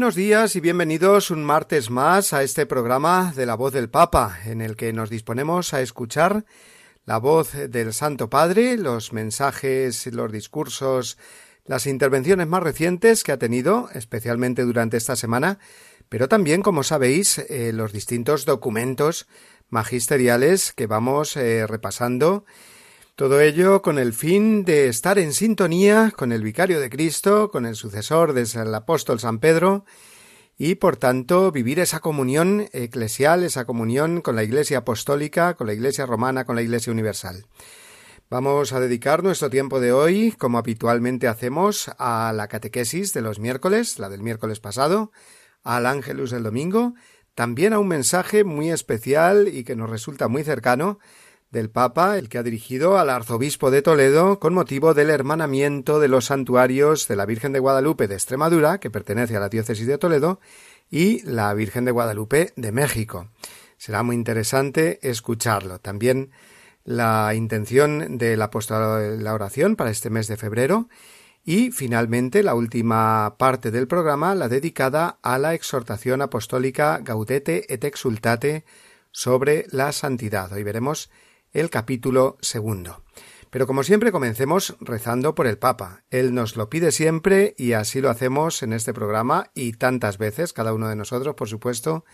Buenos días y bienvenidos un martes más a este programa de la voz del Papa, en el que nos disponemos a escuchar la voz del Santo Padre, los mensajes, los discursos, las intervenciones más recientes que ha tenido, especialmente durante esta semana, pero también, como sabéis, eh, los distintos documentos magisteriales que vamos eh, repasando todo ello con el fin de estar en sintonía con el vicario de Cristo, con el sucesor del apóstol San Pedro, y por tanto vivir esa comunión eclesial, esa comunión con la Iglesia apostólica, con la Iglesia romana, con la Iglesia universal. Vamos a dedicar nuestro tiempo de hoy, como habitualmente hacemos, a la catequesis de los miércoles, la del miércoles pasado, al ángelus del domingo, también a un mensaje muy especial y que nos resulta muy cercano, del Papa, el que ha dirigido al arzobispo de Toledo con motivo del hermanamiento de los santuarios de la Virgen de Guadalupe de Extremadura, que pertenece a la diócesis de Toledo, y la Virgen de Guadalupe de México. Será muy interesante escucharlo. También la intención del apostolado de la oración para este mes de febrero y finalmente la última parte del programa, la dedicada a la exhortación apostólica Gaudete et Exultate sobre la santidad. Hoy veremos el capítulo segundo. Pero como siempre comencemos rezando por el Papa. Él nos lo pide siempre y así lo hacemos en este programa y tantas veces, cada uno de nosotros, por supuesto,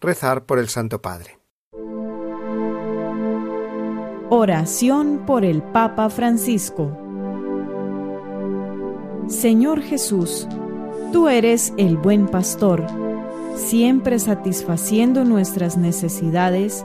rezar por el Santo Padre. Oración por el Papa Francisco Señor Jesús, tú eres el buen pastor, siempre satisfaciendo nuestras necesidades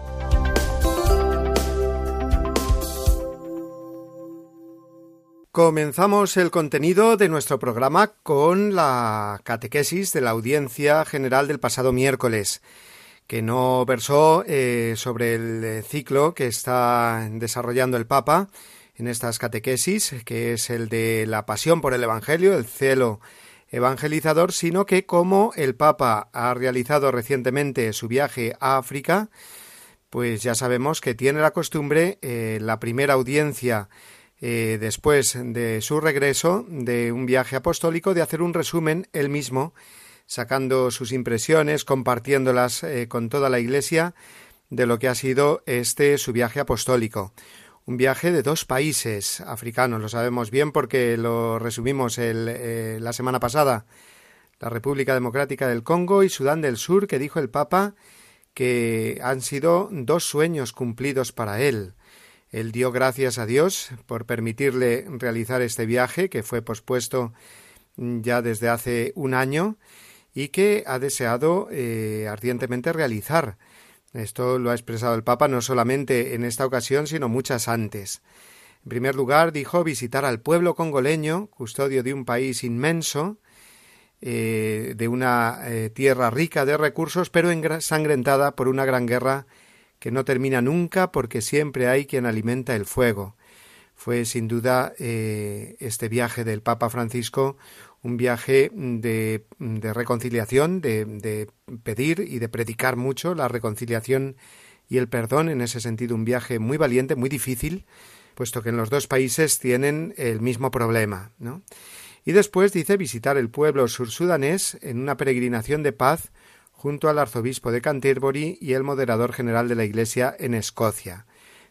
Comenzamos el contenido de nuestro programa con la catequesis de la audiencia general del pasado miércoles, que no versó eh, sobre el eh, ciclo que está desarrollando el Papa en estas catequesis, que es el de la pasión por el Evangelio, el cielo evangelizador, sino que como el Papa ha realizado recientemente su viaje a África, pues ya sabemos que tiene la costumbre, eh, la primera audiencia eh, después de su regreso de un viaje apostólico, de hacer un resumen él mismo, sacando sus impresiones, compartiéndolas eh, con toda la Iglesia de lo que ha sido este su viaje apostólico. Un viaje de dos países africanos, lo sabemos bien porque lo resumimos eh, la semana pasada. La República Democrática del Congo y Sudán del Sur, que dijo el Papa que han sido dos sueños cumplidos para él él dio gracias a Dios por permitirle realizar este viaje que fue pospuesto ya desde hace un año y que ha deseado eh, ardientemente realizar. Esto lo ha expresado el Papa no solamente en esta ocasión, sino muchas antes. En primer lugar, dijo visitar al pueblo congoleño, custodio de un país inmenso, eh, de una eh, tierra rica de recursos, pero ensangrentada por una gran guerra que no termina nunca porque siempre hay quien alimenta el fuego. Fue sin duda eh, este viaje del Papa Francisco un viaje de, de reconciliación, de, de, pedir y de predicar mucho la reconciliación y el perdón, en ese sentido un viaje muy valiente, muy difícil, puesto que en los dos países tienen el mismo problema, ¿no? Y después dice visitar el pueblo sursudanés en una peregrinación de paz junto al arzobispo de Canterbury y el moderador general de la Iglesia en Escocia.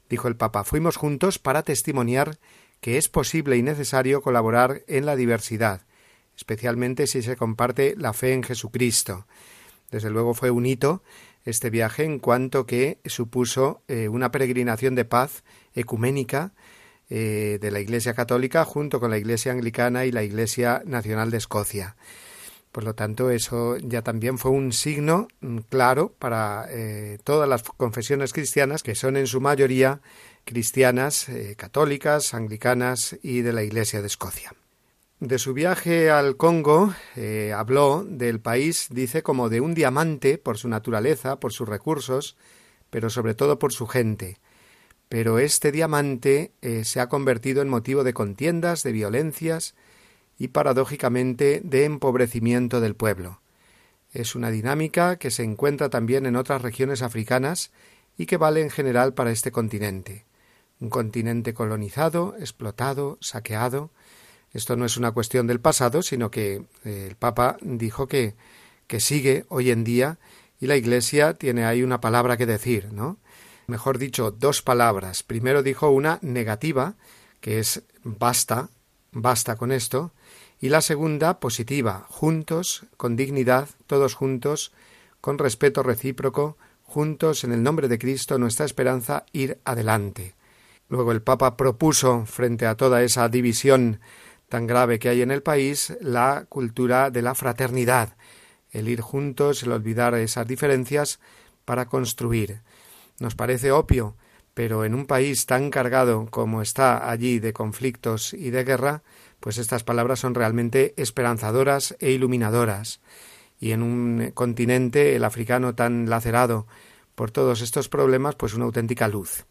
Dijo el Papa, fuimos juntos para testimoniar que es posible y necesario colaborar en la diversidad, especialmente si se comparte la fe en Jesucristo. Desde luego fue un hito este viaje en cuanto que supuso eh, una peregrinación de paz ecuménica eh, de la Iglesia Católica junto con la Iglesia Anglicana y la Iglesia Nacional de Escocia. Por lo tanto, eso ya también fue un signo mm, claro para eh, todas las confesiones cristianas, que son en su mayoría cristianas, eh, católicas, anglicanas y de la Iglesia de Escocia. De su viaje al Congo eh, habló del país, dice, como de un diamante por su naturaleza, por sus recursos, pero sobre todo por su gente. Pero este diamante se ha convertido en motivo de contiendas, de violencias, y paradójicamente de empobrecimiento del pueblo. Es una dinámica que se encuentra también en otras regiones africanas y que vale en general para este continente. Un continente colonizado, explotado, saqueado. Esto no es una cuestión del pasado, sino que eh, el Papa dijo que, que sigue hoy en día y la Iglesia tiene ahí una palabra que decir, ¿no? Mejor dicho, dos palabras. Primero dijo una negativa, que es basta, basta con esto, y la segunda positiva, juntos, con dignidad, todos juntos, con respeto recíproco, juntos en el nombre de Cristo, nuestra esperanza, ir adelante. Luego el Papa propuso, frente a toda esa división tan grave que hay en el país, la cultura de la fraternidad, el ir juntos, el olvidar esas diferencias para construir. Nos parece opio, pero en un país tan cargado como está allí de conflictos y de guerra, pues estas palabras son realmente esperanzadoras e iluminadoras. Y en un continente, el africano tan lacerado por todos estos problemas, pues una auténtica luz.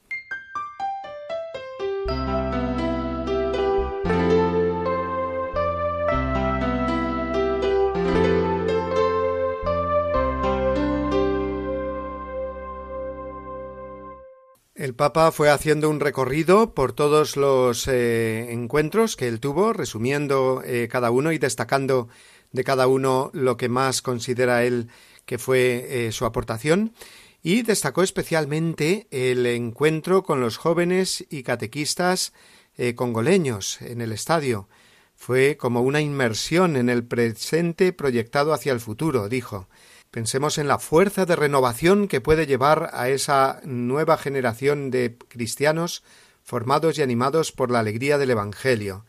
El Papa fue haciendo un recorrido por todos los eh, encuentros que él tuvo, resumiendo eh, cada uno y destacando de cada uno lo que más considera él que fue eh, su aportación, y destacó especialmente el encuentro con los jóvenes y catequistas congoleños en el estadio. Fue como una inmersión en el presente proyectado hacia el futuro, dijo. Pensemos en la fuerza de renovación que puede llevar a esa nueva generación de cristianos formados y animados por la alegría del Evangelio.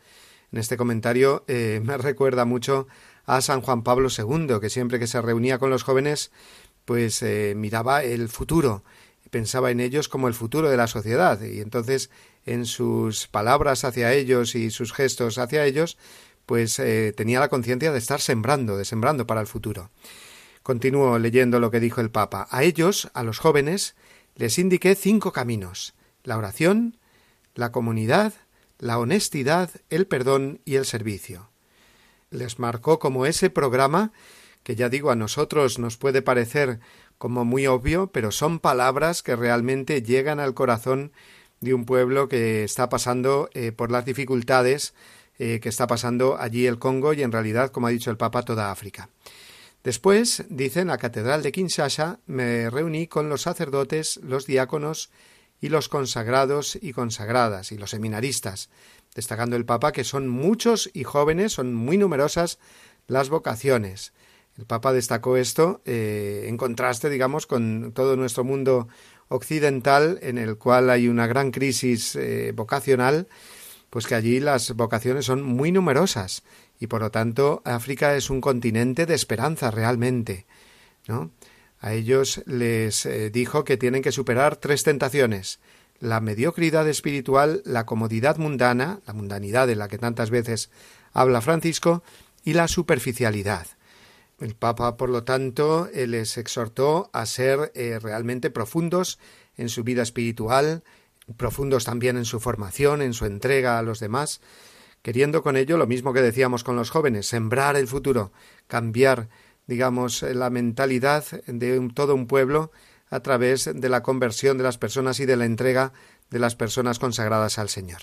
En este comentario eh, me recuerda mucho a San Juan Pablo II, que siempre que se reunía con los jóvenes, pues eh, miraba el futuro, pensaba en ellos como el futuro de la sociedad, y entonces en sus palabras hacia ellos y sus gestos hacia ellos, pues eh, tenía la conciencia de estar sembrando, de sembrando para el futuro. Continúo leyendo lo que dijo el Papa. A ellos, a los jóvenes, les indiqué cinco caminos la oración, la comunidad, la honestidad, el perdón y el servicio. Les marcó como ese programa que ya digo a nosotros nos puede parecer como muy obvio, pero son palabras que realmente llegan al corazón de un pueblo que está pasando eh, por las dificultades eh, que está pasando allí el Congo y en realidad, como ha dicho el Papa, toda África. Después, dice, en la Catedral de Kinshasa me reuní con los sacerdotes, los diáconos y los consagrados y consagradas y los seminaristas, destacando el Papa que son muchos y jóvenes, son muy numerosas las vocaciones. El Papa destacó esto eh, en contraste, digamos, con todo nuestro mundo occidental, en el cual hay una gran crisis eh, vocacional, pues que allí las vocaciones son muy numerosas y por lo tanto África es un continente de esperanza realmente, ¿no? A ellos les eh, dijo que tienen que superar tres tentaciones la mediocridad espiritual, la comodidad mundana, la mundanidad de la que tantas veces habla Francisco, y la superficialidad. El Papa, por lo tanto, eh, les exhortó a ser eh, realmente profundos en su vida espiritual, profundos también en su formación, en su entrega a los demás, queriendo con ello lo mismo que decíamos con los jóvenes, sembrar el futuro, cambiar, digamos, la mentalidad de todo un pueblo a través de la conversión de las personas y de la entrega de las personas consagradas al Señor.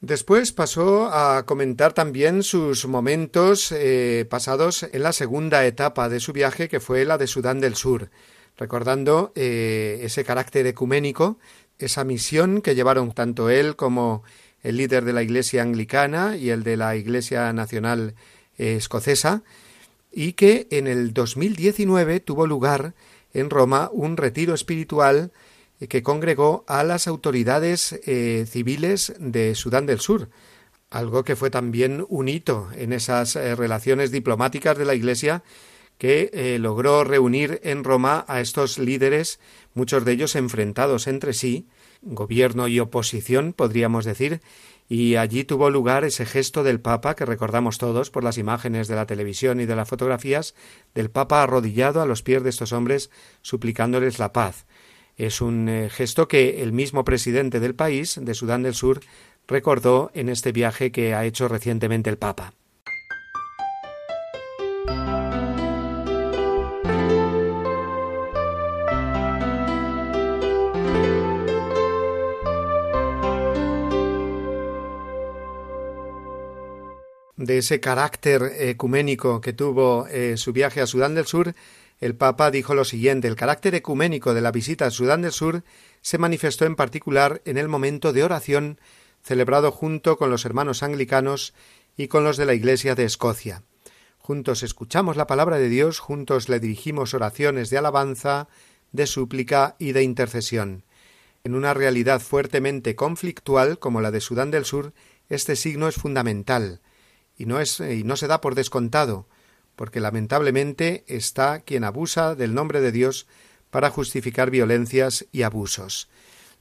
Después pasó a comentar también sus momentos eh, pasados en la segunda etapa de su viaje, que fue la de Sudán del Sur, recordando eh, ese carácter ecuménico, esa misión que llevaron tanto él como el líder de la Iglesia anglicana y el de la Iglesia Nacional eh, Escocesa, y que en el 2019 tuvo lugar en Roma un retiro espiritual que congregó a las autoridades eh, civiles de Sudán del Sur, algo que fue también un hito en esas eh, relaciones diplomáticas de la Iglesia que logró reunir en Roma a estos líderes, muchos de ellos enfrentados entre sí, gobierno y oposición, podríamos decir, y allí tuvo lugar ese gesto del Papa que recordamos todos por las imágenes de la televisión y de las fotografías del Papa arrodillado a los pies de estos hombres suplicándoles la paz. Es un eh, gesto que el mismo presidente del país, de Sudán del Sur, recordó en este viaje que ha hecho recientemente el Papa. De ese carácter ecuménico que tuvo eh, su viaje a Sudán del Sur, el Papa dijo lo siguiente el carácter ecuménico de la visita a Sudán del Sur se manifestó en particular en el momento de oración celebrado junto con los hermanos anglicanos y con los de la Iglesia de Escocia. Juntos escuchamos la palabra de Dios, juntos le dirigimos oraciones de alabanza, de súplica y de intercesión. En una realidad fuertemente conflictual como la de Sudán del Sur, este signo es fundamental y no, es, y no se da por descontado, porque lamentablemente está quien abusa del nombre de Dios para justificar violencias y abusos.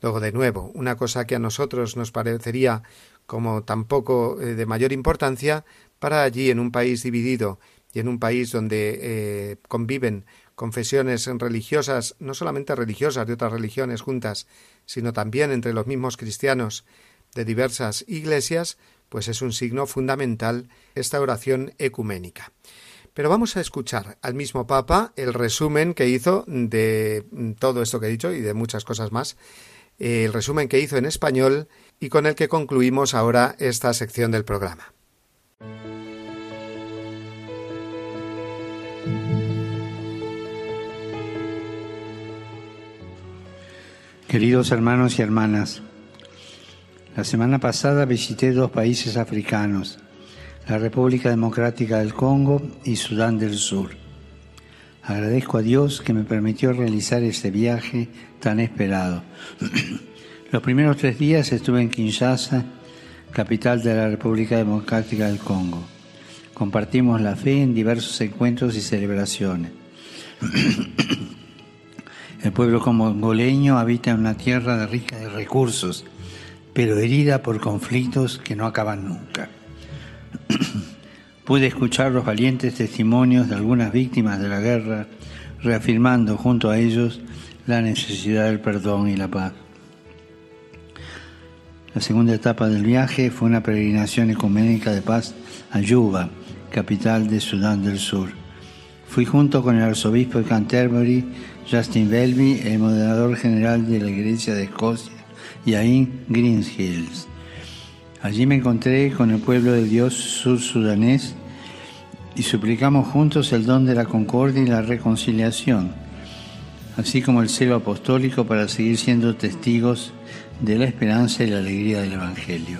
Luego, de nuevo, una cosa que a nosotros nos parecería como tampoco eh, de mayor importancia, para allí en un país dividido y en un país donde eh, conviven confesiones religiosas, no solamente religiosas de otras religiones juntas, sino también entre los mismos cristianos de diversas iglesias, pues es un signo fundamental esta oración ecuménica. Pero vamos a escuchar al mismo Papa el resumen que hizo de todo esto que he dicho y de muchas cosas más, el resumen que hizo en español y con el que concluimos ahora esta sección del programa. Queridos hermanos y hermanas, la semana pasada visité dos países africanos, la República Democrática del Congo y Sudán del Sur. Agradezco a Dios que me permitió realizar este viaje tan esperado. Los primeros tres días estuve en Kinshasa, capital de la República Democrática del Congo. Compartimos la fe en diversos encuentros y celebraciones. El pueblo congoleño habita en una tierra rica de recursos pero herida por conflictos que no acaban nunca. Pude escuchar los valientes testimonios de algunas víctimas de la guerra, reafirmando junto a ellos la necesidad del perdón y la paz. La segunda etapa del viaje fue una peregrinación ecuménica de paz a Yuba, capital de Sudán del Sur. Fui junto con el arzobispo de Canterbury, Justin Belby, el moderador general de la Iglesia de Escocia, y ahí Green Hills. Allí me encontré con el pueblo de Dios sur-sudanés y suplicamos juntos el don de la concordia y la reconciliación, así como el celo apostólico para seguir siendo testigos de la esperanza y la alegría del Evangelio.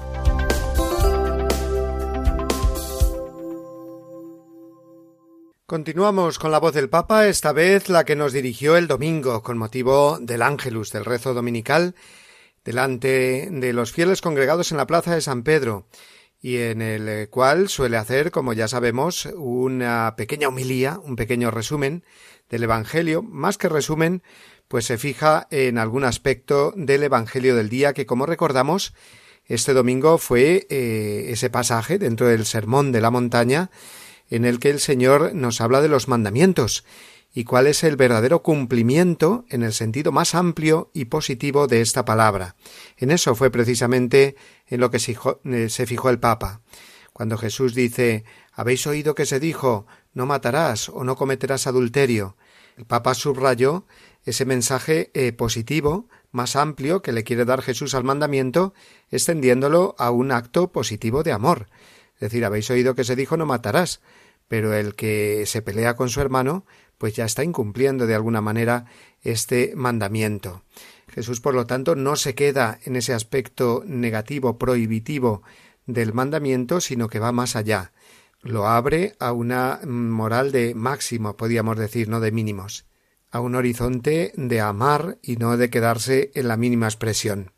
Continuamos con la voz del Papa, esta vez la que nos dirigió el domingo con motivo del Ángelus, del rezo dominical, delante de los fieles congregados en la plaza de San Pedro, y en el cual suele hacer, como ya sabemos, una pequeña homilía, un pequeño resumen del Evangelio, más que resumen, pues se fija en algún aspecto del Evangelio del día que, como recordamos, este domingo fue eh, ese pasaje dentro del Sermón de la Montaña en el que el Señor nos habla de los mandamientos y cuál es el verdadero cumplimiento en el sentido más amplio y positivo de esta palabra. En eso fue precisamente en lo que eh, se fijó el Papa. Cuando Jesús dice Habéis oído que se dijo no matarás o no cometerás adulterio. El Papa subrayó ese mensaje eh, positivo, más amplio, que le quiere dar Jesús al mandamiento, extendiéndolo a un acto positivo de amor. Es decir, habéis oído que se dijo no matarás, pero el que se pelea con su hermano, pues ya está incumpliendo de alguna manera este mandamiento. Jesús, por lo tanto, no se queda en ese aspecto negativo, prohibitivo del mandamiento, sino que va más allá lo abre a una moral de máximo, podríamos decir, no de mínimos, a un horizonte de amar y no de quedarse en la mínima expresión.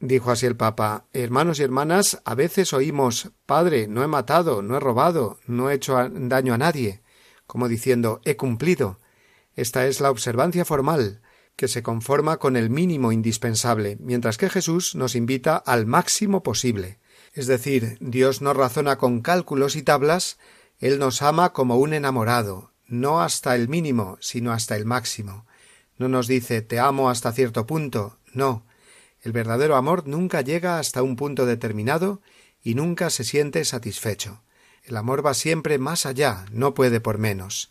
Dijo así el Papa Hermanos y hermanas, a veces oímos Padre, no he matado, no he robado, no he hecho daño a nadie, como diciendo he cumplido. Esta es la observancia formal, que se conforma con el mínimo indispensable, mientras que Jesús nos invita al máximo posible. Es decir, Dios no razona con cálculos y tablas, Él nos ama como un enamorado, no hasta el mínimo, sino hasta el máximo. No nos dice te amo hasta cierto punto, no. El verdadero amor nunca llega hasta un punto determinado y nunca se siente satisfecho. El amor va siempre más allá, no puede por menos.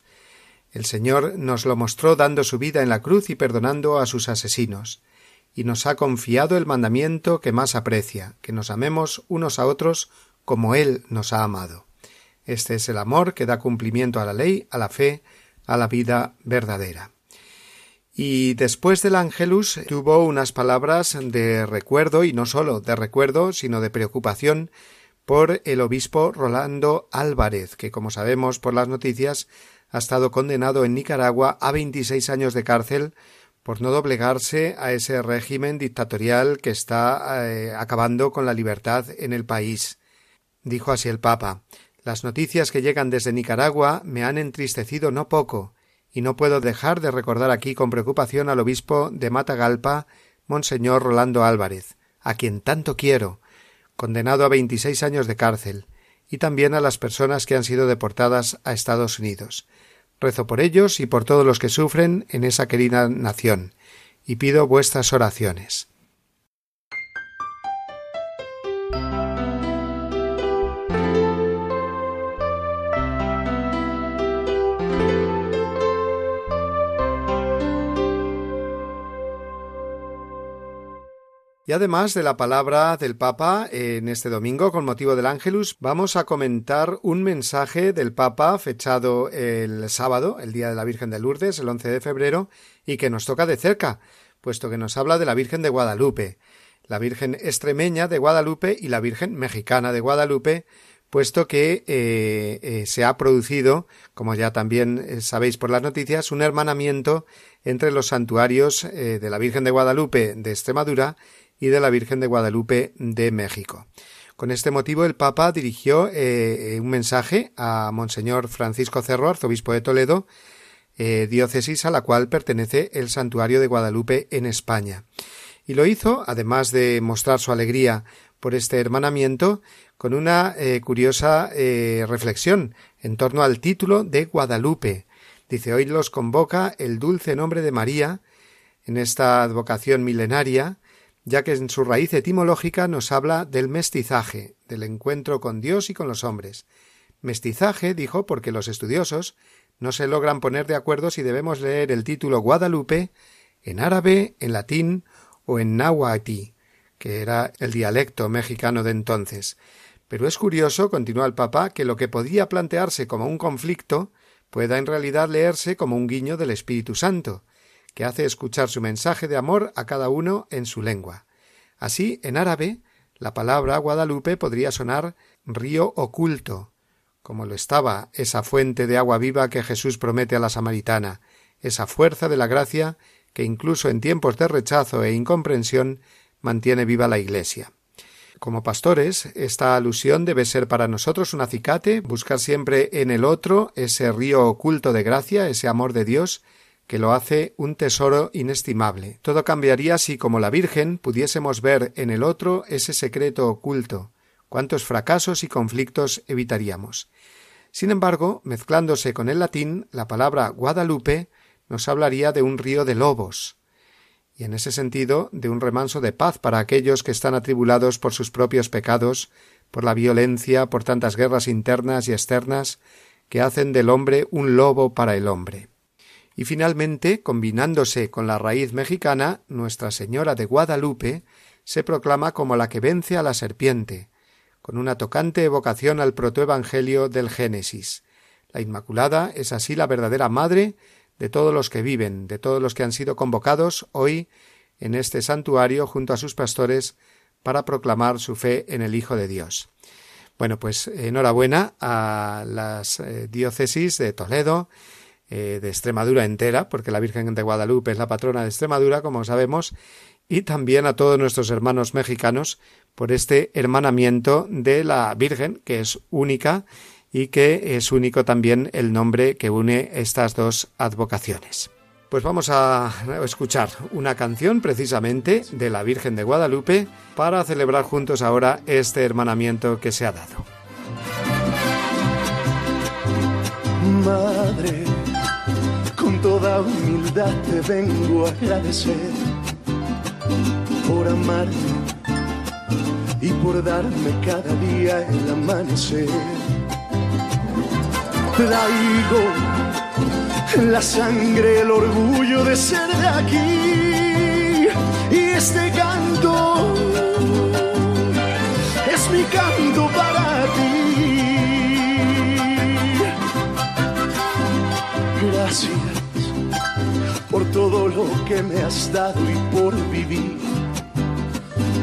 El Señor nos lo mostró dando su vida en la cruz y perdonando a sus asesinos y nos ha confiado el mandamiento que más aprecia, que nos amemos unos a otros como Él nos ha amado. Este es el amor que da cumplimiento a la ley, a la fe, a la vida verdadera. Y después del Ángelus tuvo unas palabras de recuerdo, y no sólo de recuerdo, sino de preocupación por el obispo Rolando Álvarez, que como sabemos por las noticias ha estado condenado en Nicaragua a veintiséis años de cárcel por no doblegarse a ese régimen dictatorial que está eh, acabando con la libertad en el país. Dijo así el Papa Las noticias que llegan desde Nicaragua me han entristecido no poco, y no puedo dejar de recordar aquí con preocupación al obispo de Matagalpa, Monseñor Rolando Álvarez, a quien tanto quiero, condenado a veintiséis años de cárcel, y también a las personas que han sido deportadas a Estados Unidos. Rezo por ellos y por todos los que sufren en esa querida nación, y pido vuestras oraciones. Y además de la palabra del Papa en este domingo con motivo del Ángelus, vamos a comentar un mensaje del Papa fechado el sábado, el día de la Virgen de Lourdes, el 11 de febrero, y que nos toca de cerca, puesto que nos habla de la Virgen de Guadalupe, la Virgen extremeña de Guadalupe y la Virgen mexicana de Guadalupe, puesto que eh, eh, se ha producido, como ya también eh, sabéis por las noticias, un hermanamiento entre los santuarios de la Virgen de Guadalupe de Extremadura y de la Virgen de Guadalupe de México. Con este motivo el Papa dirigió eh, eh, un mensaje a Monseñor Francisco Cerro, arzobispo de Toledo, eh, diócesis a la cual pertenece el santuario de Guadalupe en España. Y lo hizo, además de mostrar su alegría por este hermanamiento, con una curiosa reflexión en torno al título de Guadalupe. Dice, hoy los convoca el dulce nombre de María en esta advocación milenaria ya que en su raíz etimológica nos habla del mestizaje, del encuentro con Dios y con los hombres. Mestizaje, dijo, porque los estudiosos no se logran poner de acuerdo si debemos leer el título Guadalupe en árabe, en latín o en náhuatl, que era el dialecto mexicano de entonces. Pero es curioso, continúa el Papa, que lo que podía plantearse como un conflicto pueda en realidad leerse como un guiño del Espíritu Santo, que hace escuchar su mensaje de amor a cada uno en su lengua. Así, en árabe, la palabra Guadalupe podría sonar río oculto, como lo estaba esa fuente de agua viva que Jesús promete a la samaritana, esa fuerza de la gracia que incluso en tiempos de rechazo e incomprensión mantiene viva la Iglesia. Como pastores, esta alusión debe ser para nosotros un acicate, buscar siempre en el otro ese río oculto de gracia, ese amor de Dios, que lo hace un tesoro inestimable. Todo cambiaría si, como la Virgen, pudiésemos ver en el otro ese secreto oculto. Cuántos fracasos y conflictos evitaríamos. Sin embargo, mezclándose con el latín, la palabra Guadalupe nos hablaría de un río de lobos, y en ese sentido de un remanso de paz para aquellos que están atribulados por sus propios pecados, por la violencia, por tantas guerras internas y externas que hacen del hombre un lobo para el hombre. Y finalmente, combinándose con la raíz mexicana, Nuestra Señora de Guadalupe se proclama como la que vence a la serpiente, con una tocante evocación al protoevangelio del Génesis. La Inmaculada es así la verdadera madre de todos los que viven, de todos los que han sido convocados hoy en este santuario junto a sus pastores para proclamar su fe en el Hijo de Dios. Bueno, pues enhorabuena a las eh, diócesis de Toledo, eh, de Extremadura entera, porque la Virgen de Guadalupe es la patrona de Extremadura, como sabemos, y también a todos nuestros hermanos mexicanos por este hermanamiento de la Virgen, que es única y que es único también el nombre que une estas dos advocaciones. Pues vamos a escuchar una canción precisamente de la Virgen de Guadalupe para celebrar juntos ahora este hermanamiento que se ha dado. Madre, con toda humildad te vengo a agradecer por amarme y por darme cada día el amanecer traigo la sangre, el orgullo de ser de aquí. Y este canto es mi canto para ti. Gracias por todo lo que me has dado y por vivir.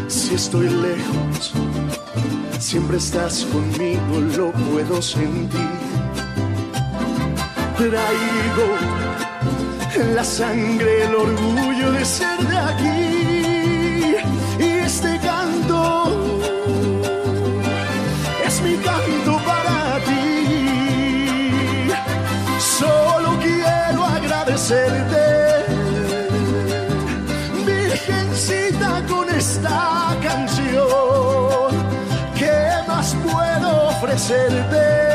Si estoy lejos, siempre estás conmigo, lo puedo sentir traigo la sangre, el orgullo de ser de aquí. Y este canto es mi canto para ti. Solo quiero agradecerte, Virgencita, con esta canción. ¿Qué más puedo ofrecerte?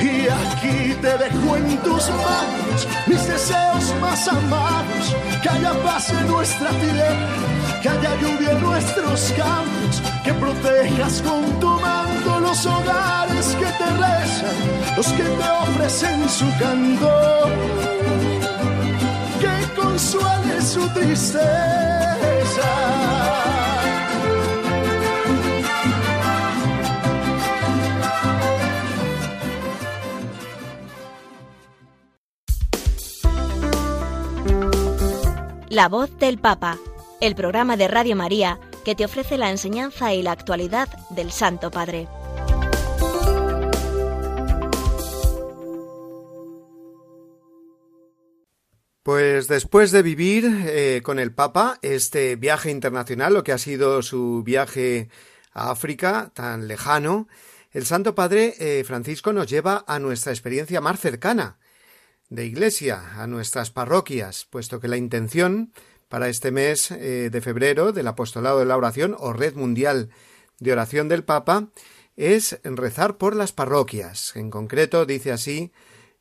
Y aquí te dejo en tus manos mis deseos más amados. Que haya paz en nuestra tierra, que haya lluvia en nuestros campos. Que protejas con tu manto los hogares que te rezan, los que te ofrecen su canto. Que consuele su tristeza. La voz del Papa, el programa de Radio María que te ofrece la enseñanza y la actualidad del Santo Padre. Pues después de vivir eh, con el Papa este viaje internacional, lo que ha sido su viaje a África tan lejano, el Santo Padre eh, Francisco nos lleva a nuestra experiencia más cercana, de iglesia, a nuestras parroquias, puesto que la intención para este mes eh, de febrero del apostolado de la oración o red mundial de oración del Papa es rezar por las parroquias. En concreto dice así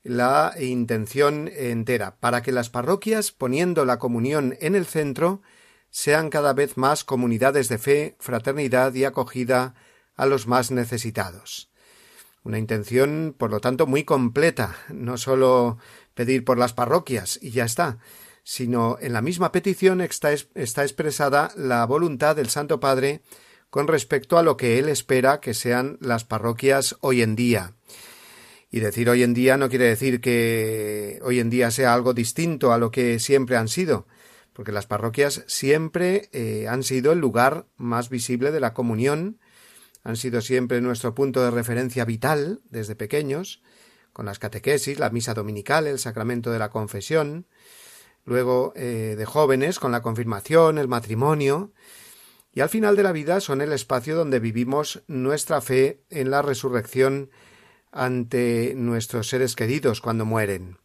la intención entera, para que las parroquias, poniendo la comunión en el centro, sean cada vez más comunidades de fe, fraternidad y acogida a los más necesitados. Una intención, por lo tanto, muy completa, no sólo pedir por las parroquias y ya está, sino en la misma petición está, está expresada la voluntad del Santo Padre con respecto a lo que él espera que sean las parroquias hoy en día. Y decir hoy en día no quiere decir que hoy en día sea algo distinto a lo que siempre han sido, porque las parroquias siempre eh, han sido el lugar más visible de la comunión, han sido siempre nuestro punto de referencia vital desde pequeños, con las catequesis, la misa dominical, el sacramento de la confesión, luego eh, de jóvenes con la confirmación, el matrimonio, y al final de la vida son el espacio donde vivimos nuestra fe en la resurrección ante nuestros seres queridos cuando mueren.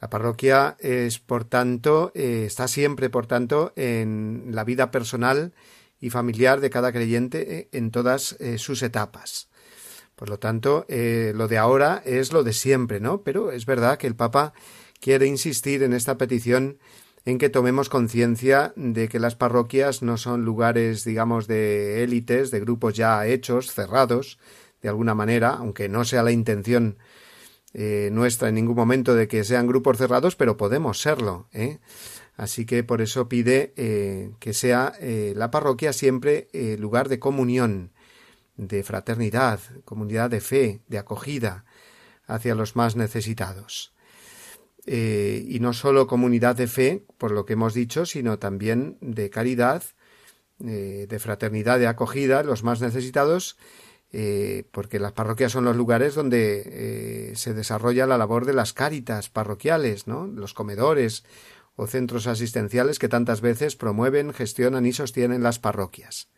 La parroquia es, por tanto, eh, está siempre, por tanto, en la vida personal y familiar de cada creyente eh, en todas eh, sus etapas. Por lo tanto, lo de ahora es lo de siempre, ¿no? Pero es verdad que el Papa quiere insistir en esta petición en que tomemos conciencia de que las parroquias no son lugares, digamos, de élites, de grupos ya hechos, cerrados, de alguna manera, aunque no sea la intención eh, nuestra en ningún momento de que sean grupos cerrados, pero podemos serlo. ¿eh? Así que por eso pide eh, que sea la parroquia siempre lugar de comunión, de fraternidad, comunidad de fe, de acogida hacia los más necesitados. y no solo comunidad de fe, por lo que hemos dicho, sino también de caridad, de fraternidad, de acogida, los más necesitados, eh, porque las parroquias son los lugares donde eh, se desarrolla la labor de las cáritas parroquiales, ¿no? los comedores o centros asistenciales que tantas veces promueven, gestionan y sostienen las parroquias.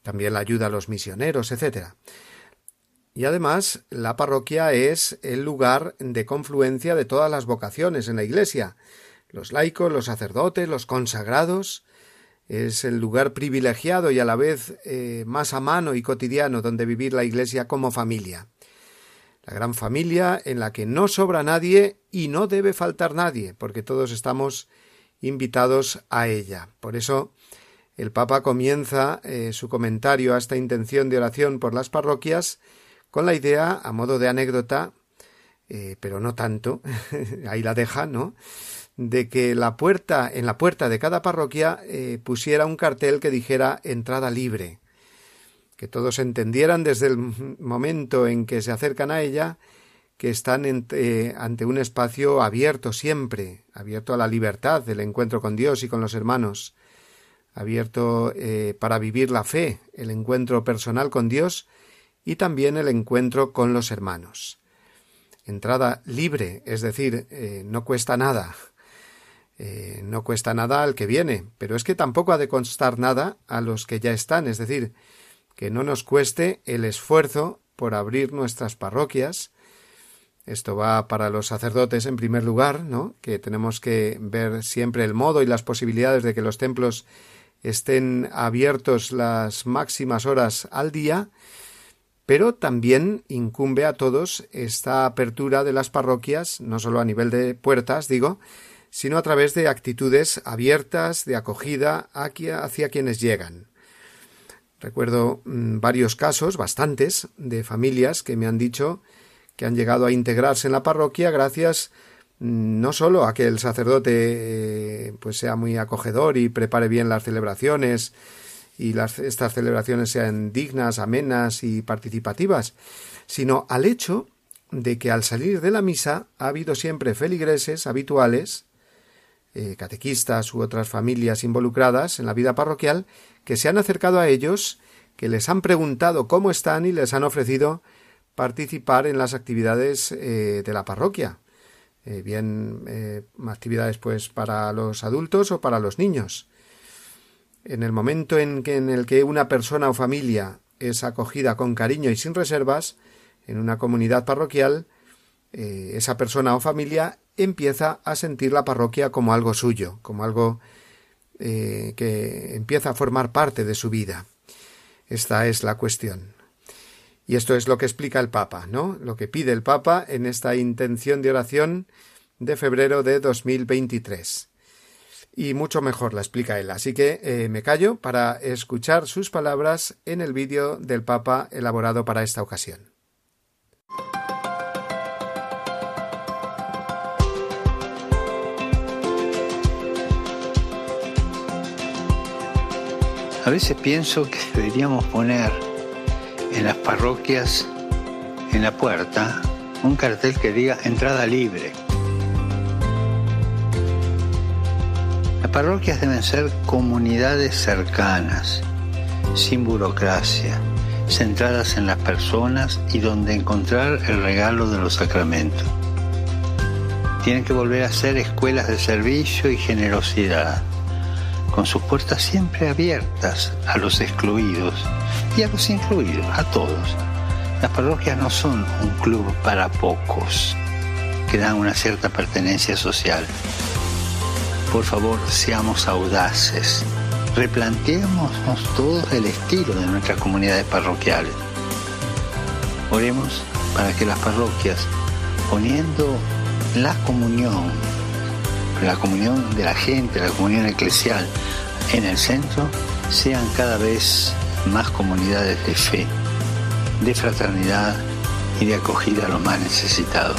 También la ayuda a los misioneros, etc. Y además, la parroquia es el lugar de confluencia de todas las vocaciones en la Iglesia, los laicos, los sacerdotes, los consagrados, es el lugar privilegiado y a la vez eh, más a mano y cotidiano donde vivir la Iglesia como familia. La gran familia en la que no sobra nadie y no debe faltar nadie, porque todos estamos invitados a ella. Por eso el Papa comienza eh, su comentario a esta intención de oración por las parroquias con la idea, a modo de anécdota, eh, pero no tanto, ahí la deja, ¿no? De que la puerta, en la puerta de cada parroquia eh, pusiera un cartel que dijera entrada libre, que todos entendieran desde el momento en que se acercan a ella que están eh, ante un espacio abierto siempre, abierto a la libertad del encuentro con Dios y con los hermanos, abierto eh, para vivir la fe, el encuentro personal con Dios y también el encuentro con los hermanos. Entrada libre, es decir, no cuesta nada, eh, no cuesta nada al que viene, pero es que tampoco ha de costar nada a los que ya están, es decir, que no nos cueste el esfuerzo por abrir nuestras parroquias. Esto va para los sacerdotes en primer lugar, ¿no? que tenemos que ver siempre el modo y las posibilidades de que los templos estén abiertos las máximas horas al día, pero también incumbe a todos esta apertura de las parroquias, no solo a nivel de puertas, digo, sino a través de actitudes abiertas de acogida hacia quienes llegan. Recuerdo mm, varios casos, bastantes, de familias que me han dicho que han llegado a integrarse en la parroquia gracias mm, no solo a que el sacerdote eh, pues sea muy acogedor y prepare bien las celebraciones y estas celebraciones sean dignas, amenas y participativas, sino al hecho de que al salir de la misa ha habido siempre feligreses habituales eh, catequistas u otras familias involucradas en la vida parroquial que se han acercado a ellos, que les han preguntado cómo están y les han ofrecido participar en las actividades eh, de la parroquia, eh, bien actividades pues para los adultos o para los niños. En el momento en, que, en el que una persona o familia es acogida con cariño y sin reservas en una comunidad parroquial, esa persona o familia empieza a sentir la parroquia como algo suyo, como algo eh, que empieza a formar parte de su vida. Esta es la cuestión. Y esto es lo que explica el Papa, ¿no? Lo que pide el Papa en esta intención de oración de febrero de 2023. Y mucho mejor la explica él. Así que eh, me callo para escuchar sus palabras en el vídeo del Papa elaborado para esta ocasión. A veces pienso que deberíamos poner en las parroquias, en la puerta, un cartel que diga entrada libre. Las parroquias deben ser comunidades cercanas, sin burocracia, centradas en las personas y donde encontrar el regalo de los sacramentos. Tienen que volver a ser escuelas de servicio y generosidad, con sus puertas siempre abiertas a los excluidos y a los incluidos, a todos. Las parroquias no son un club para pocos que dan una cierta pertenencia social. Por favor, seamos audaces. Replanteemos todos el estilo de nuestras comunidades parroquiales. Oremos para que las parroquias, poniendo la comunión, la comunión de la gente, la comunión eclesial en el centro, sean cada vez más comunidades de fe, de fraternidad y de acogida a los más necesitados.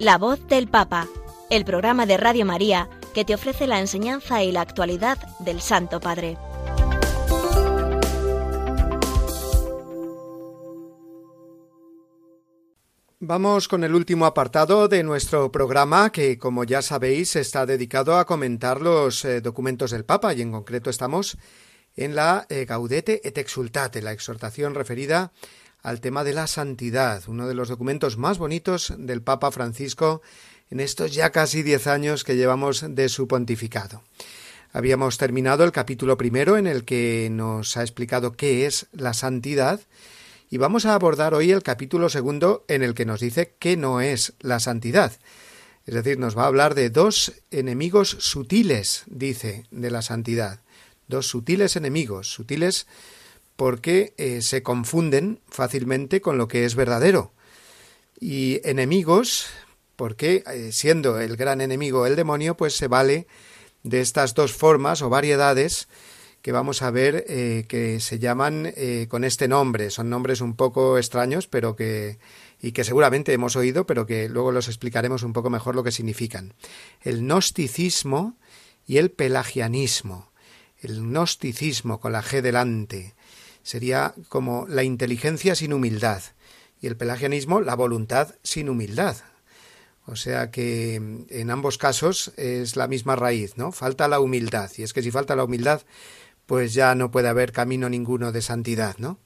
La voz del Papa, el programa de Radio María que te ofrece la enseñanza y la actualidad del Santo Padre. Vamos con el último apartado de nuestro programa que, como ya sabéis, está dedicado a comentar los eh, documentos del Papa y en concreto estamos en la eh, Gaudete et Exultate, la exhortación referida al tema de la santidad, uno de los documentos más bonitos del Papa Francisco en estos ya casi diez años que llevamos de su pontificado. Habíamos terminado el capítulo primero en el que nos ha explicado qué es la santidad y vamos a abordar hoy el capítulo segundo en el que nos dice qué no es la santidad. Es decir, nos va a hablar de dos enemigos sutiles, dice, de la santidad. Dos sutiles enemigos, sutiles porque eh, se confunden fácilmente con lo que es verdadero. Y enemigos, porque eh, siendo el gran enemigo el demonio, pues se vale de estas dos formas o variedades que vamos a ver eh, que se llaman con este nombre. Son nombres un poco extraños, pero que y que seguramente hemos oído, pero que luego los explicaremos un poco mejor lo que significan. El gnosticismo y el pelagianismo. El gnosticismo con la G delante, sería como la inteligencia sin humildad y el pelagianismo la voluntad sin humildad. O sea que en ambos casos es la misma raíz, ¿no? Falta la humildad. Y es que si falta la humildad, pues ya no puede haber camino ninguno de santidad, ¿no?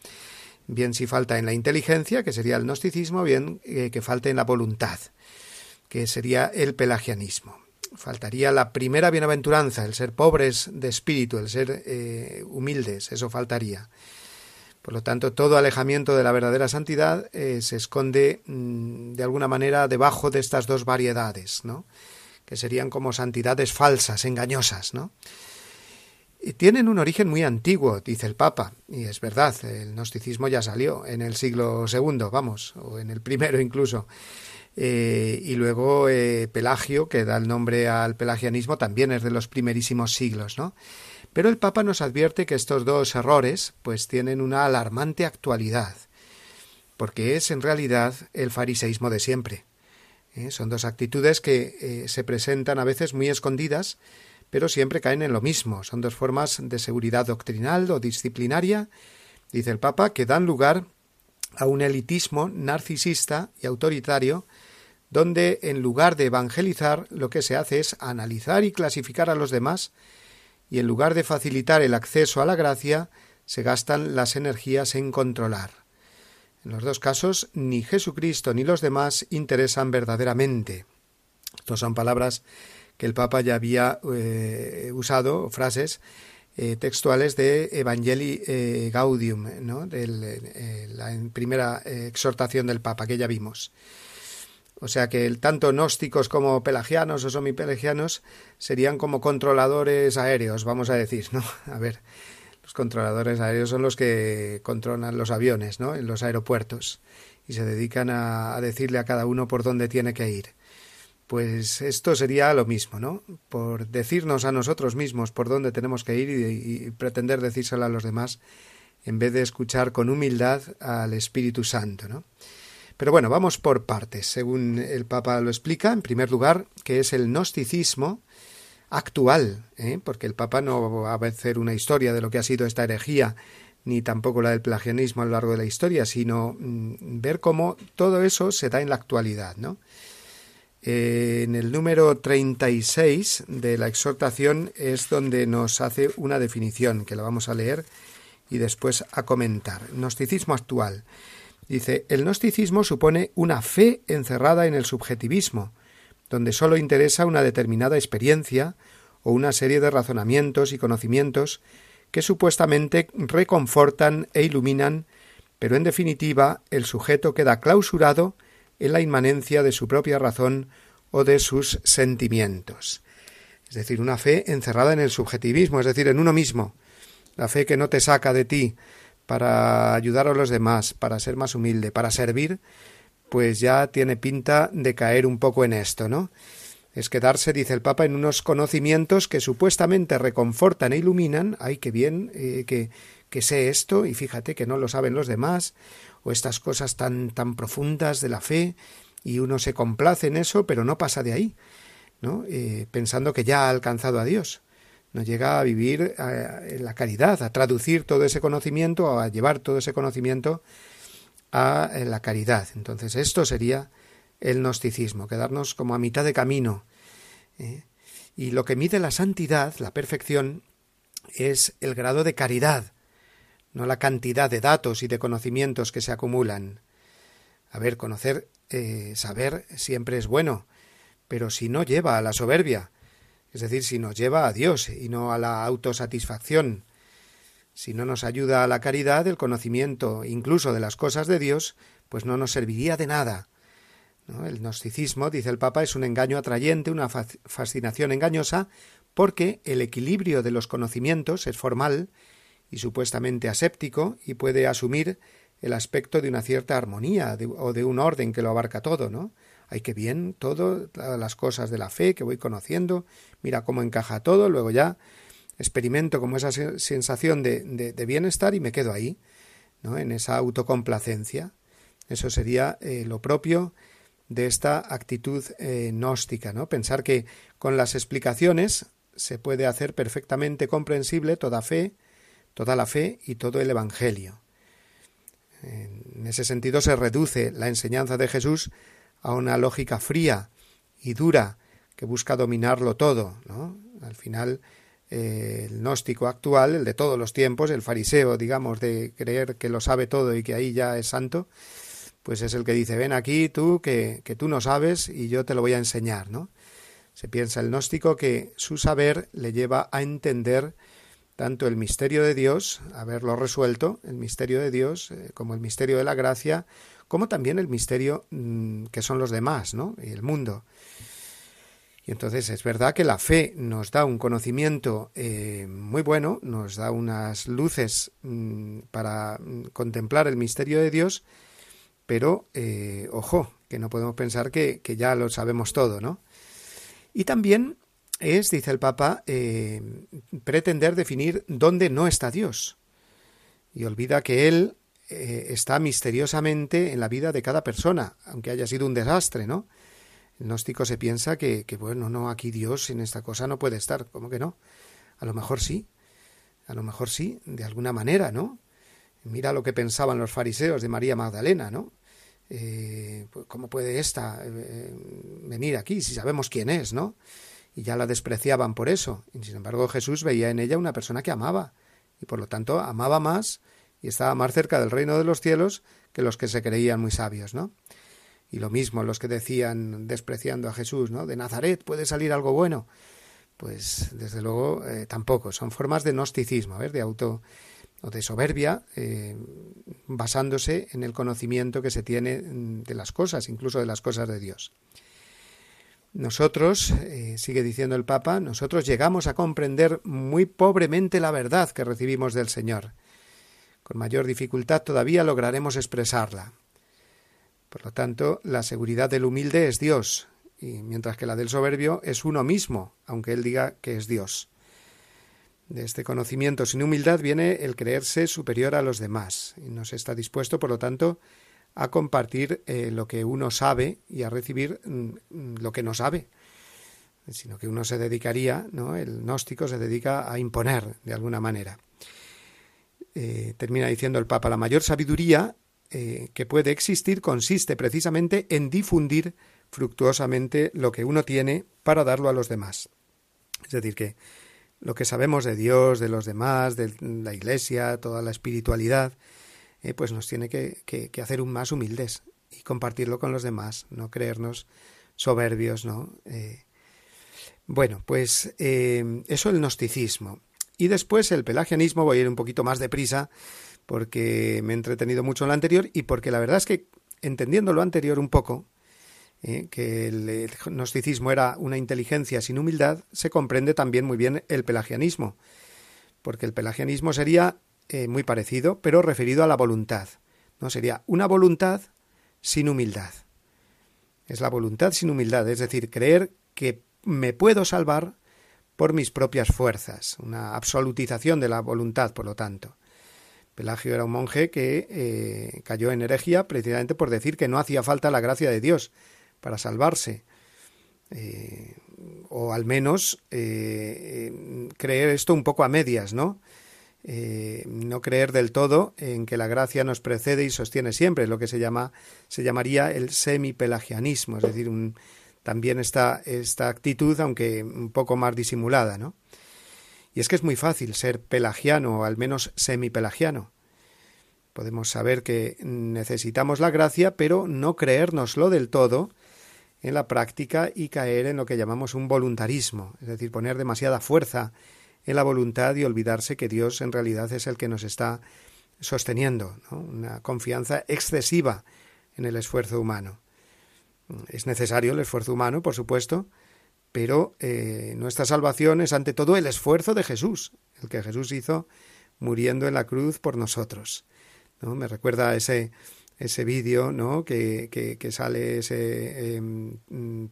Bien si falta en la inteligencia, que sería el gnosticismo, bien eh, que falte en la voluntad, que sería el pelagianismo. Faltaría la primera bienaventuranza, el ser pobres de espíritu, el ser eh, humildes, eso faltaría. Por lo tanto, todo alejamiento de la verdadera santidad eh, se esconde mm, de alguna manera debajo de estas dos variedades, ¿no? que serían como santidades falsas, engañosas, ¿no? Y tienen un origen muy antiguo, dice el Papa, y es verdad, el gnosticismo ya salió en el siglo II, vamos, o en el primero incluso. eh, y luego eh, Pelagio, que da el nombre al pelagianismo, también es de los primerísimos siglos, ¿no? Pero el Papa nos advierte que estos dos errores pues tienen una alarmante actualidad, porque es en realidad el fariseísmo de siempre. ¿eh? Son dos actitudes que se presentan a veces muy escondidas, pero siempre caen en lo mismo. Son dos formas de seguridad doctrinal o disciplinaria, dice el Papa, que dan lugar a un elitismo narcisista y autoritario donde en lugar de evangelizar lo que se hace es analizar y clasificar a los demás y en lugar de facilitar el acceso a la gracia se gastan las energías en controlar. En los dos casos ni Jesucristo ni los demás interesan verdaderamente. Estas son palabras que el Papa ya había eh, usado, frases eh, textuales de Evangelii eh, Gaudium, de la primera exhortación del Papa que ya vimos. O sea que el, tanto gnósticos como pelagianos o somipelagianos serían como controladores aéreos, vamos a decir, ¿no? A ver, los controladores aéreos son los que controlan los aviones, ¿no? En los aeropuertos y se dedican a, decirle a cada uno por dónde tiene que ir. Pues esto sería lo mismo, ¿no? Por decirnos a nosotros mismos por dónde tenemos que ir y, y pretender decírselo a los demás en vez de escuchar con humildad al Espíritu Santo, ¿no? Pero bueno, vamos por partes, según el Papa lo explica. En primer lugar, que es el gnosticismo actual, ¿eh? porque el Papa no va a hacer una historia de lo que ha sido esta herejía, ni tampoco la del plagianismo a lo largo de la historia, sino mm, ver cómo todo eso se da en la actualidad, ¿no? Eh, en el número 36 de la exhortación es donde nos hace una definición que la vamos a leer y después a comentar. Gnosticismo actual. Dice, el gnosticismo supone una fe encerrada en el subjetivismo, donde sólo interesa una determinada experiencia o una serie de razonamientos y conocimientos que supuestamente reconfortan e iluminan, pero en definitiva el sujeto queda clausurado en la inmanencia de su propia razón o de sus sentimientos. Es decir, una fe encerrada en el subjetivismo, es decir, en uno mismo, la fe que no te saca de ti, para ayudar a los demás, para ser más humilde, para servir, pues ya tiene pinta de caer un poco en esto, ¿no? Es quedarse, dice el Papa, en unos conocimientos que supuestamente reconfortan e iluminan, ay, qué bien, eh, que, que sé esto, y fíjate que no lo saben los demás, o estas cosas tan, tan profundas de la fe, y uno se complace en eso, pero no pasa de ahí, ¿no? Eh, pensando que ya ha alcanzado a Dios nos llega a vivir en la caridad, a traducir todo ese conocimiento, a llevar todo ese conocimiento a la caridad. Entonces, esto sería el gnosticismo, quedarnos como a mitad de camino. ¿eh? Y lo que mide la santidad, la perfección, es el grado de caridad, no la cantidad de datos y de conocimientos que se acumulan. A ver, conocer, eh, saber siempre es bueno, pero si no lleva a la soberbia, es decir, si nos lleva a Dios y no a la autosatisfacción, si no nos ayuda a la caridad, el conocimiento incluso de las cosas de Dios, pues no nos serviría de nada. El gnosticismo, dice el Papa, es un engaño atrayente, una fascinación engañosa, porque el equilibrio de los conocimientos es formal y supuestamente aséptico y puede asumir el aspecto de una cierta armonía o de un orden que lo abarca todo, ¿no? Ay, qué bien, todo, todas las cosas de la fe que voy conociendo, mira cómo encaja todo, luego ya experimento como esa sensación de, de, bienestar y me quedo ahí, ¿no? En esa autocomplacencia. Eso sería eh, lo propio de esta actitud eh, gnóstica, ¿no? Pensar que con las explicaciones se puede hacer perfectamente comprensible toda fe, toda la fe y todo el Evangelio. En ese sentido se reduce la enseñanza de Jesús a una lógica fría y dura que busca dominarlo todo. ¿no? Al final, eh, el gnóstico actual, el de todos los tiempos, el fariseo, digamos, de creer que lo sabe todo y que ahí ya es santo, pues es el que dice, ven aquí tú, que, que tú no sabes y yo te lo voy a enseñar, ¿no? Se piensa el gnóstico que su saber le lleva a entender tanto el misterio de Dios, haberlo resuelto, el misterio de Dios, eh, como el misterio de la gracia, como también el misterio mm, que son los demás, ¿no? El mundo. Y entonces es verdad que la fe nos da un conocimiento eh, muy bueno, nos da unas luces mm, para mm, contemplar el misterio de Dios, pero, eh, ojo, que no podemos pensar que, ya lo sabemos todo, ¿no? Y también es, dice el Papa, eh, pretender definir dónde no está Dios. Y olvida que Él eh, está misteriosamente en la vida de cada persona, aunque haya sido un desastre, ¿no? El gnóstico se piensa que, bueno, no, aquí Dios en esta cosa no puede estar. ¿Cómo que no? A lo mejor sí. A lo mejor sí, de alguna manera, ¿no? Mira lo que pensaban los fariseos de María Magdalena, ¿no? Eh, pues, ¿Cómo puede esta eh, venir aquí si sabemos quién es, ¿no? Y ya la despreciaban por eso. Y sin embargo, Jesús veía en ella una persona que amaba y por lo tanto amaba más y estaba más cerca del reino de los cielos que los que se creían muy sabios, ¿no? Y lo mismo los que decían, despreciando a Jesús, ¿no? De Nazaret puede salir algo bueno. Pues desde luego eh, tampoco. Son formas de gnosticismo, ¿ver? de auto o de soberbia, eh, basándose en el conocimiento que se tiene mm, de las cosas, incluso de las cosas de Dios. Nosotros, eh, sigue diciendo el Papa, nosotros llegamos a comprender muy pobremente la verdad que recibimos del Señor. Con mayor dificultad todavía lograremos expresarla. Por lo tanto, la seguridad del humilde es Dios, y mientras que la del soberbio es uno mismo, aunque él diga que es Dios. De este conocimiento sin humildad viene el creerse superior a los demás y no se está dispuesto, por lo tanto, a compartir eh, lo que uno sabe y a recibir mm, lo que no sabe, sino que uno se dedicaría, ¿no? El gnóstico se dedica a imponer de alguna manera. Eh, termina diciendo el Papa, la mayor sabiduría eh, que puede existir consiste precisamente en difundir fructuosamente lo que uno tiene para darlo a los demás. Es decir, que lo que sabemos de Dios, de los demás, de la Iglesia, toda la espiritualidad, eh, pues nos tiene que, hacer un más humildes y compartirlo con los demás, no creernos soberbios, ¿no? Bueno, pues eso el gnosticismo. Y después el pelagianismo, voy a ir un poquito más deprisa, porque me he entretenido mucho en lo anterior y porque la verdad es que entendiendo lo anterior un poco, ¿eh? que el, gnosticismo era una inteligencia sin humildad, se comprende también muy bien el pelagianismo, porque el pelagianismo sería eh, muy parecido, pero referido a la voluntad. No sería una voluntad sin humildad. Es la voluntad sin humildad, es decir, creer que me puedo salvar por mis propias fuerzas, una absolutización de la voluntad, por lo tanto. Pelagio era un monje que eh, cayó en herejía precisamente por decir que no hacía falta la gracia de Dios, para salvarse. Eh, o al menos eh, creer esto un poco a medias, ¿no? No creer del todo en que la gracia nos precede y sostiene siempre, lo que se llama se llamaría el semipelagianismo, es decir, un, también esta, esta actitud, aunque un poco más disimulada, ¿no? Y es que es muy fácil ser pelagiano o al menos semipelagiano. Podemos saber que necesitamos la gracia, pero no creérnoslo del todo en la práctica y caer en lo que llamamos un voluntarismo, es decir, poner demasiada fuerza en la voluntad y olvidarse que Dios en realidad es el que nos está sosteniendo, una confianza excesiva en el esfuerzo humano. Es necesario el esfuerzo humano, por supuesto, pero eh, nuestra salvación es ante todo el esfuerzo de Jesús, el que Jesús hizo muriendo en la cruz por nosotros. ¿no? Me recuerda ese ese vídeo, ¿no? Que, que, sale ese em,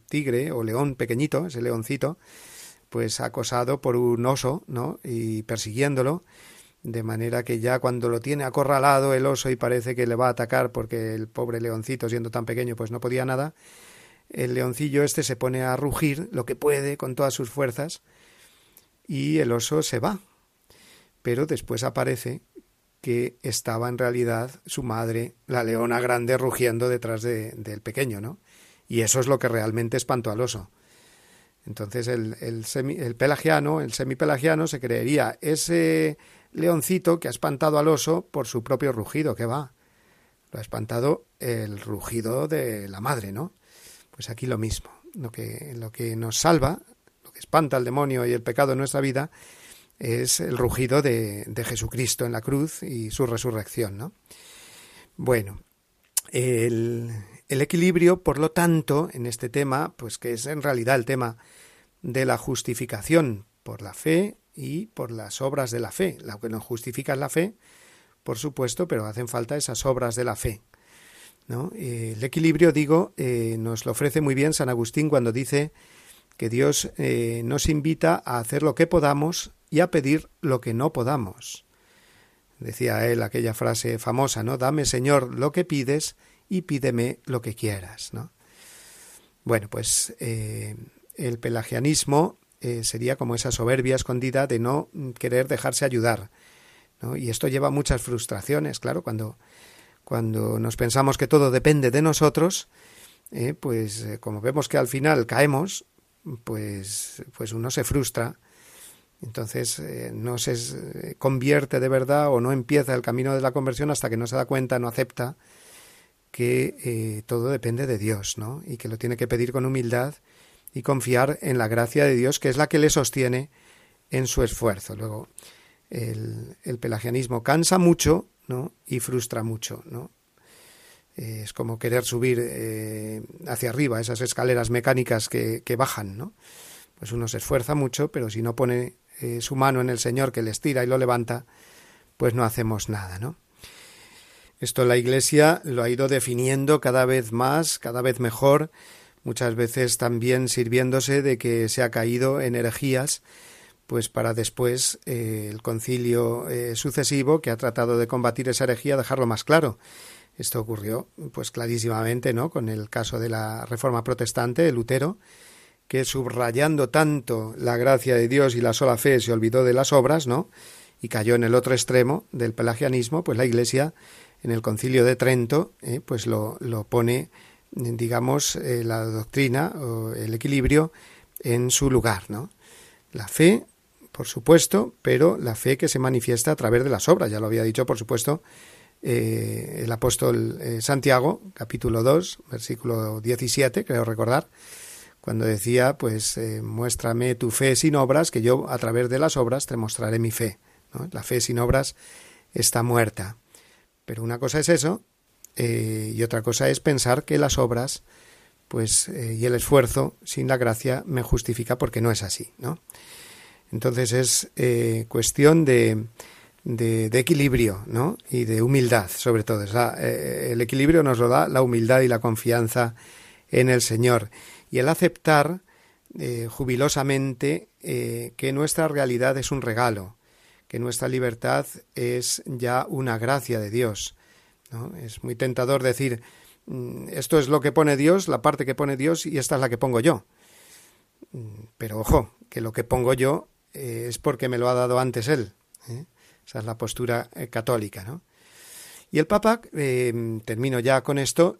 tigre o león pequeñito, ese leoncito, pues acosado por un oso, ¿no? Y persiguiéndolo, de manera que ya cuando lo tiene acorralado el oso y parece que le va a atacar porque el pobre leoncito, siendo tan pequeño, pues no podía nada, el leoncillo este se pone a rugir lo que puede con todas sus fuerzas y el oso se va. Pero después aparece que estaba en realidad su madre, la leona grande, rugiendo detrás de, del pequeño, ¿no? Y eso es lo que realmente espantó al oso. Entonces el, el, semi, el pelagiano, el semipelagiano, se creería ese leoncito que ha espantado al oso por su propio rugido, que va. Lo ha espantado el rugido de la madre, ¿no? Pues aquí lo mismo. Lo que, lo que nos salva, lo que espanta al demonio y el pecado en nuestra vida, es el rugido de, de Jesucristo en la cruz y su resurrección. ¿no? Bueno, el, el equilibrio, por lo tanto, en este tema, pues que es en realidad el tema de la justificación por la fe y por las obras de la fe. Lo que nos justifica es la fe, por supuesto, pero hacen falta esas obras de la fe. ¿no? Eh, el equilibrio, digo, eh, nos lo ofrece muy bien San Agustín cuando dice que Dios eh, nos invita a hacer lo que podamos y a pedir lo que no podamos. Decía él aquella frase famosa, ¿no? Dame, Señor, lo que pides y pídeme lo que quieras, ¿no? Bueno, pues el pelagianismo sería como esa soberbia escondida de no querer dejarse ayudar, ¿no? Y esto lleva muchas frustraciones, claro, cuando cuando nos pensamos que todo depende de nosotros, eh, pues eh, como vemos que al final caemos, pues, pues uno se frustra, entonces eh, no se convierte de verdad o no empieza el camino de la conversión hasta que no se da cuenta, no acepta que todo depende de Dios, ¿no? Y que lo tiene que pedir con humildad y confiar en la gracia de Dios, que es la que le sostiene en su esfuerzo. Luego, el, el pelagianismo cansa mucho ¿no? y frustra mucho. ¿no? Eh, es como querer subir eh, hacia arriba esas escaleras mecánicas que, que, bajan. ¿no? Pues uno se esfuerza mucho, pero si no pone eh, su mano en el Señor que le estira y lo levanta, pues no hacemos nada. ¿no? Esto la Iglesia lo ha ido definiendo cada vez más, cada vez mejor, muchas veces también sirviéndose de que se ha caído en herejías pues para después eh, el concilio eh, sucesivo que ha tratado de combatir esa herejía dejarlo más claro. Esto ocurrió pues clarísimamente, ¿no? con el caso de la Reforma protestante de Lutero, que subrayando tanto la gracia de Dios y la sola fe se olvidó de las obras, ¿no? y cayó en el otro extremo del pelagianismo, pues la Iglesia en el Concilio de Trento eh, pues lo, lo, pone digamos la doctrina o el equilibrio en su lugar, ¿no? La fe por supuesto, pero la fe que se manifiesta a través de las obras. Ya lo había dicho, por supuesto, eh, el apóstol eh, Santiago, capítulo 2, versículo 17, creo recordar, cuando decía, pues, eh, muéstrame tu fe sin obras, que yo a través de las obras te mostraré mi fe. La fe sin obras está muerta. Pero una cosa es eso, y otra cosa es pensar que las obras, pues, y el esfuerzo sin la gracia me justifica porque no es así, ¿no? Entonces es eh, cuestión de, de, equilibrio ¿no? y de humildad, sobre todo. Eh, el equilibrio nos lo da la humildad y la confianza en el Señor. Y el aceptar eh, jubilosamente que nuestra realidad es un regalo, que nuestra libertad es ya una gracia de Dios. Es muy tentador decir, mm, esto es lo que pone Dios, la parte que pone Dios, y esta es la que pongo yo. Mm, pero ojo, que lo que pongo yo eh, es porque me lo ha dado antes él. ¿eh? Esa es la postura eh, católica, ¿no? Y el Papa, termino ya con esto,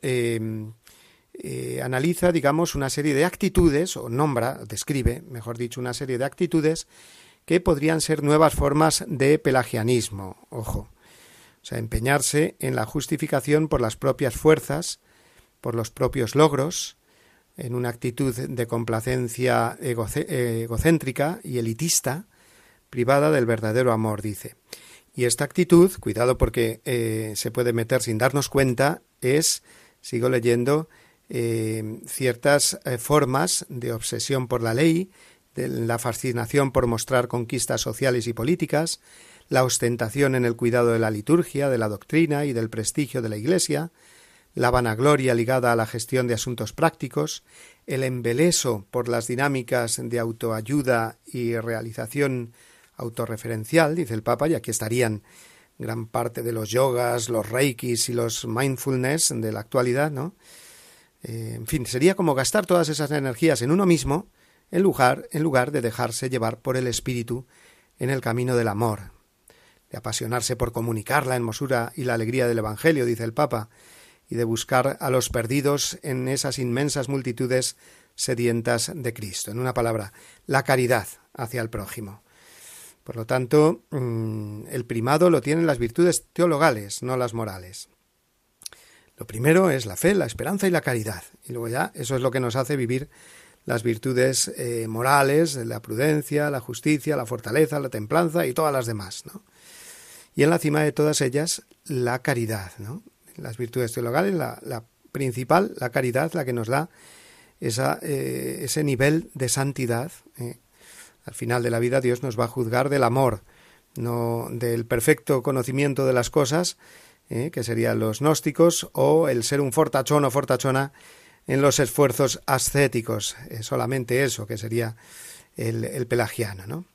analiza, digamos, una serie de actitudes, o nombra, describe, mejor dicho, una serie de actitudes que podrían ser nuevas formas de pelagianismo, ojo. O sea, empeñarse en la justificación por las propias fuerzas, por los propios logros, en una actitud de complacencia egocéntrica y elitista, privada del verdadero amor, dice. Y esta actitud, cuidado porque eh, se puede meter sin darnos cuenta, es, sigo leyendo, eh, ciertas eh, formas de obsesión por la ley, de la fascinación por mostrar conquistas sociales y políticas, la ostentación en el cuidado de la liturgia, de la doctrina y del prestigio de la Iglesia, la vanagloria ligada a la gestión de asuntos prácticos, el embeleso por las dinámicas de autoayuda y realización autorreferencial, dice el Papa, y aquí estarían gran parte de los yogas, los reikis y los mindfulness de la actualidad, ¿no? Eh, en fin, sería como gastar todas esas energías en uno mismo en lugar, en lugar de dejarse llevar por el espíritu en el camino del amor, de apasionarse por comunicar la hermosura y la alegría del Evangelio, dice el Papa, y de buscar a los perdidos en esas inmensas multitudes sedientas de Cristo. En una palabra, la caridad hacia el prójimo. Por lo tanto, mm, el primado lo tienen las virtudes teologales, no las morales. Lo primero es la fe, la esperanza y la caridad. Y luego ya eso es lo que nos hace vivir las virtudes eh, morales, la prudencia, la justicia, la fortaleza, la templanza y todas las demás. ¿no? Y en la cima de todas ellas, la caridad, ¿no? las virtudes teologales, la, principal, la caridad, la que nos da esa, eh, ese nivel de santidad. Eh. Al final de la vida Dios nos va a juzgar del amor, no del perfecto conocimiento de las cosas, ¿eh? que serían los gnósticos, o el ser un fortachón o fortachona en los esfuerzos ascéticos, solamente eso, que sería el, el pelagiano, ¿no?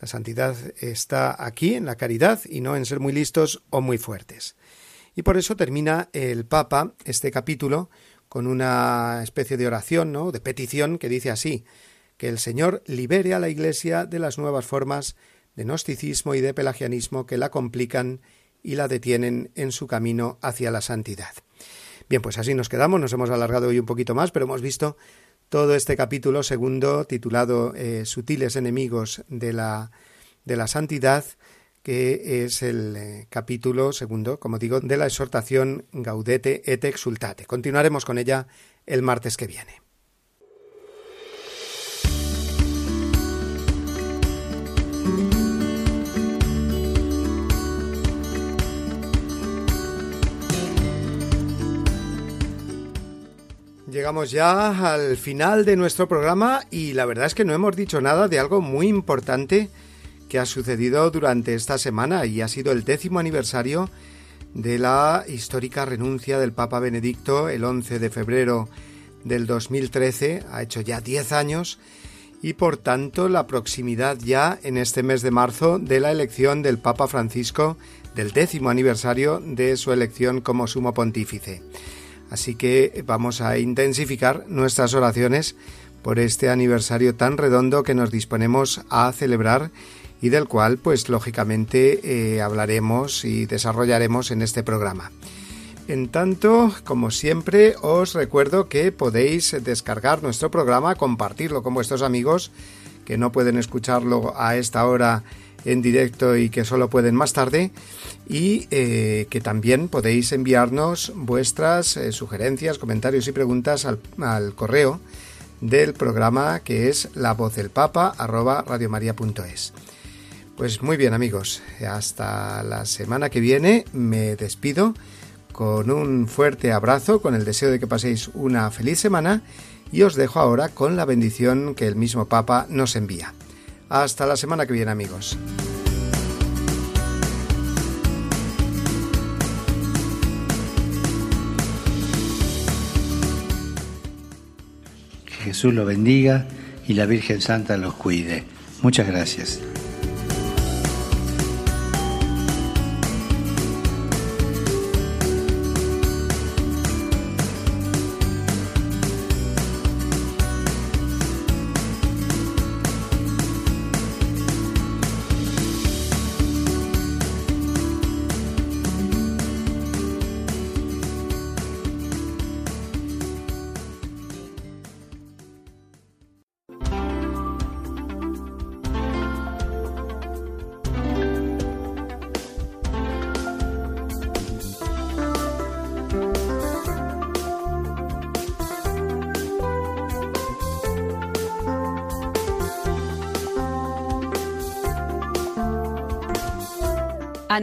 La santidad está aquí en la caridad y no en ser muy listos o muy fuertes. Y por eso termina el Papa este capítulo con una especie de oración, ¿no? de petición que dice así: que el Señor libere a la Iglesia de las nuevas formas de gnosticismo y de pelagianismo que la complican y la detienen en su camino hacia la santidad. Bien, pues así nos quedamos, nos hemos alargado hoy un poquito más, pero hemos visto todo este capítulo segundo titulado eh, Sutiles enemigos de la, de la santidad, que es el eh, capítulo segundo, como digo, de la exhortación Gaudete et exultate. Continuaremos con ella el martes que viene. Llegamos ya al final de nuestro programa y la verdad es que no hemos dicho nada de algo muy importante que ha sucedido durante esta semana y ha sido el décimo aniversario de la histórica renuncia del Papa Benedicto el 11 de febrero del 2013, ha hecho ya 10 años, y por tanto la proximidad ya en este mes de marzo de la elección del Papa Francisco, del décimo aniversario de su elección como sumo pontífice. Así que vamos a intensificar nuestras oraciones por este aniversario tan redondo que nos disponemos a celebrar y del cual, pues lógicamente, eh, hablaremos y desarrollaremos en este programa. En tanto, como siempre, os recuerdo que podéis descargar nuestro programa, compartirlo con vuestros amigos que no pueden escucharlo a esta hora en directo y que solo pueden más tarde y eh, que también podéis enviarnos vuestras eh, sugerencias, comentarios y preguntas al, al, correo del programa que es la voz del papa arroba radiomaria.es. Pues muy bien amigos, hasta la semana que viene me despido con un fuerte abrazo, con el deseo de que paséis una feliz semana y os dejo ahora con la bendición que el mismo Papa nos envía. Hasta la semana que viene amigos. Que Jesús los bendiga y la Virgen Santa los cuide. Muchas gracias.